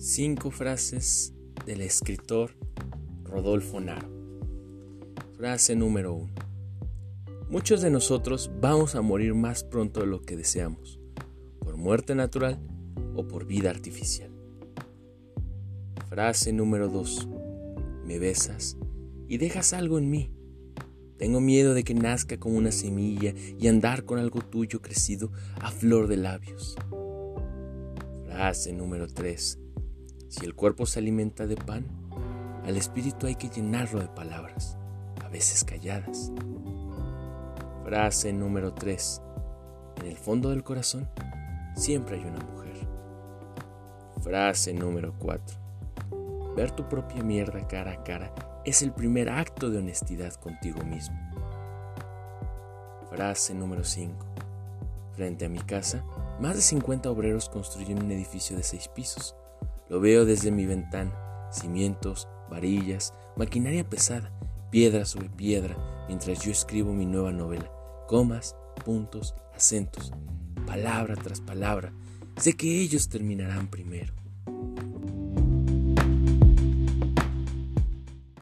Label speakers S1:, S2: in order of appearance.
S1: Cinco frases del escritor Rodolfo Naro. Frase número uno. Muchos de nosotros vamos a morir más pronto de lo que deseamos, por muerte natural o por vida artificial. Frase número dos. Me besas y dejas algo en mí. Tengo miedo de que nazca como una semilla y andar con algo tuyo crecido a flor de labios. Frase número 3. Si el cuerpo se alimenta de pan, al espíritu hay que llenarlo de palabras, a veces calladas. Frase número 3. En el fondo del corazón siempre hay una mujer. Frase número 4. Ver tu propia mierda cara a cara es el primer acto de honestidad contigo mismo. Frase número 5. Frente a mi casa, más de 50 obreros construyen un edificio de 6 pisos. Lo veo desde mi ventana, cimientos, varillas, maquinaria pesada, piedra sobre piedra, mientras yo escribo mi nueva novela. Comas, puntos, acentos, palabra tras palabra. Sé que ellos terminarán primero.